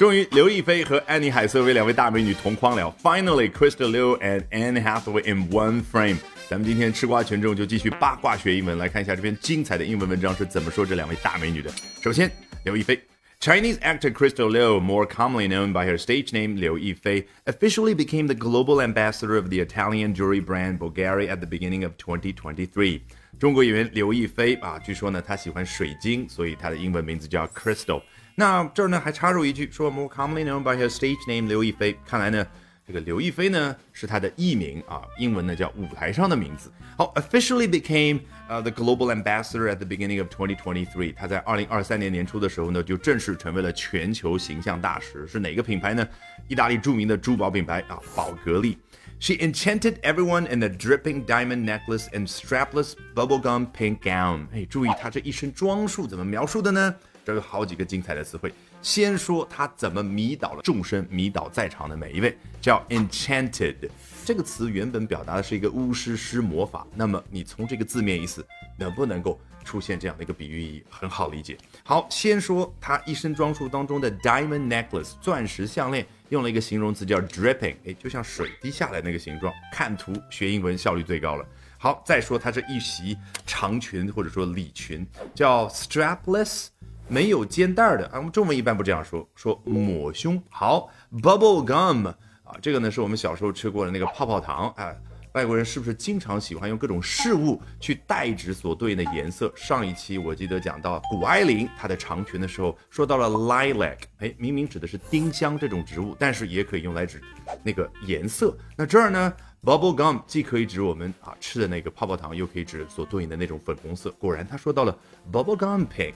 终于，刘亦菲和安妮海瑟薇两位大美女同框了。Finally, Crystal Liu and Anne Hathaway in one frame。咱们今天吃瓜群众就继续八卦学英文，来看一下这篇精彩的英文文章是怎么说这两位大美女的。首先，刘亦菲。Chinese actor Crystal Liu, more commonly known by her stage name Liu Yifei, officially became the global ambassador of the Italian jewelry brand Bulgari at the beginning of 2023. 中国演员刘亦菲啊，据说呢，她喜欢水晶，所以她的英文名字叫 Crystal。 那这儿呢还插入一句说，more commonly known by her stage name 刘亦菲。看来呢，这个刘亦菲呢是她的艺名啊，英文呢叫舞台上的名字。好，officially became 呃 the global ambassador at the beginning of 2023。她在二零二三年年初的时候呢，就正式成为了全球形象大使。是哪个品牌呢？意大利著名的珠宝品牌啊，宝格丽。She enchanted everyone in a dripping diamond necklace and strapless bubblegum pink gown。哎，注意她这一身装束怎么描述的呢？这有好几个精彩的词汇。先说他怎么迷倒了众生，迷倒在场的每一位，叫 enchanted。这个词原本表达的是一个巫师施魔法。那么你从这个字面意思，能不能够出现这样的一个比喻意义？很好理解。好，先说他一身装束当中的 diamond necklace 钻石项链，用了一个形容词叫 dripping，哎，就像水滴下来那个形状。看图学英文效率最高了。好，再说他这一袭长裙或者说礼裙，叫 strapless。没有肩带的啊，我们中文一般不这样说，说抹胸。好，bubble gum 啊，这个呢是我们小时候吃过的那个泡泡糖啊。外国人是不是经常喜欢用各种事物去代指所对应的颜色？上一期我记得讲到谷爱凌她的长裙的时候，说到了 lilac，哎，明明指的是丁香这种植物，但是也可以用来指那个颜色。那这儿呢，bubble gum 既可以指我们啊吃的那个泡泡糖，又可以指所对应的那种粉红色。果然，他说到了 bubble gum pink。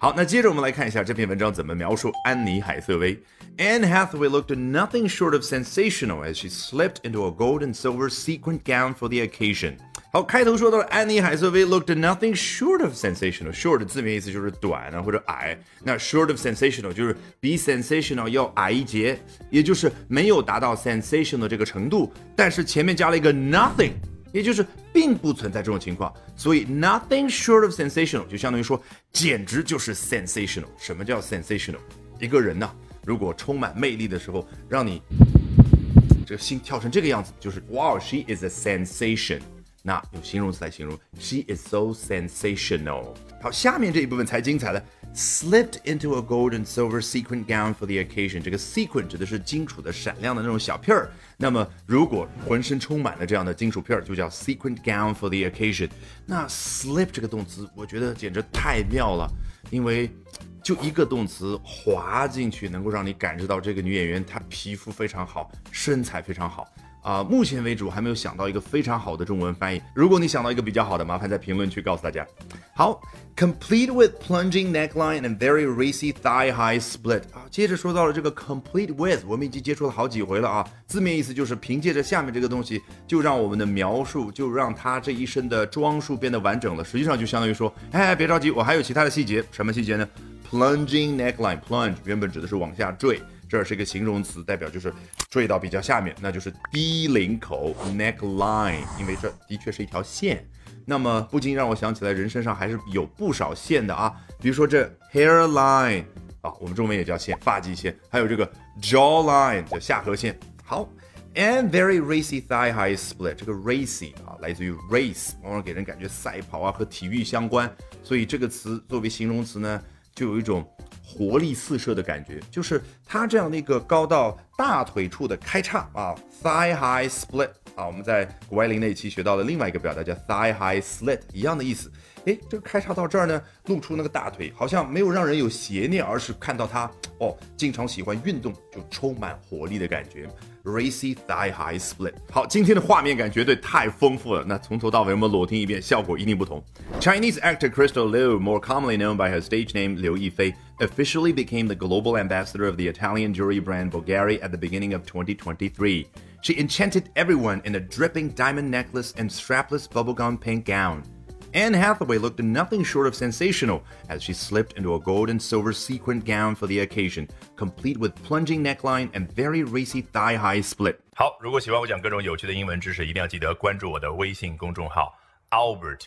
好，那接着我们来看一下这篇文章怎么描述安妮海瑟薇。Anne Hathaway looked nothing short of sensational as she slipped into a gold and silver sequined gown for the occasion。好，开头说到了安妮海瑟薇 looked nothing short of sensational。short 字面意思就是短啊或者矮，那 short of sensational 就是比 sensational 要矮一截，也就是没有达到 sensational 这个程度，但是前面加了一个 nothing。 也就是并不存在这种情况，所以 nothing short of sensational 就相当于说，简直就是 sensational。什么叫 sensational？一个人呢，如果充满魅力的时候，让你这个心跳成这个样子，就是 wow，she is a sensation。那用形容词来形容，she is so sensational。好，下面这一部分才精彩了。Slipped into a gold and silver sequin gown for the occasion。这个 sequin 指的是金属的闪亮的那种小片儿。那么如果浑身充满了这样的金属片儿，就叫 sequin gown for the occasion。那 slip 这个动词，我觉得简直太妙了，因为就一个动词滑进去，能够让你感知到这个女演员她皮肤非常好，身材非常好。啊，目前为止我还没有想到一个非常好的中文翻译。如果你想到一个比较好的，麻烦在评论区告诉大家。好，complete with plunging neckline and very racy thigh-high split。啊，接着说到了这个 complete with，我们已经接触了好几回了啊。字面意思就是凭借着下面这个东西，就让我们的描述，就让他这一身的装束变得完整了。实际上就相当于说，哎，别着急，我还有其他的细节。什么细节呢？plunging neckline，plunge 原本指的是往下坠。这是一个形容词，代表就是坠到比较下面，那就是低领口 neckline，因为这的确是一条线。那么不禁让我想起来，人身上还是有不少线的啊，比如说这 hairline 啊，我们中文也叫线，发际线，还有这个 jawline 叫下颌线。好，and very racy thigh-high split，这个 racy 啊，来自于 race，往往给人感觉赛跑啊和体育相关，所以这个词作为形容词呢，就有一种。活力四射的感觉，就是它这样的一个高到大腿处的开叉啊，thigh high split 啊，我们在谷爱凌那一期学到的另外一个表达叫 thigh high split，一样的意思。哎，这个开叉到这儿呢，露出那个大腿，好像没有让人有邪念，而是看到他哦，经常喜欢运动，就充满活力的感觉。Racy thigh high split。好，今天的画面感绝对太丰富了。那从头到尾我们裸听一遍，效果一定不同。Chinese actor Crystal Liu, more commonly known by her stage name Liu Yifei, officially became the global ambassador of the Italian jewelry brand Bulgari at the beginning of 2023. She enchanted everyone in a dripping diamond necklace and strapless bubblegum pink gown. Anne Hathaway looked nothing short of sensational as she slipped into a gold and silver sequined gown for the occasion, complete with plunging neckline and very racy thigh-high split. 好，如果喜欢我讲各种有趣的英文知识，一定要记得关注我的微信公众号 Albert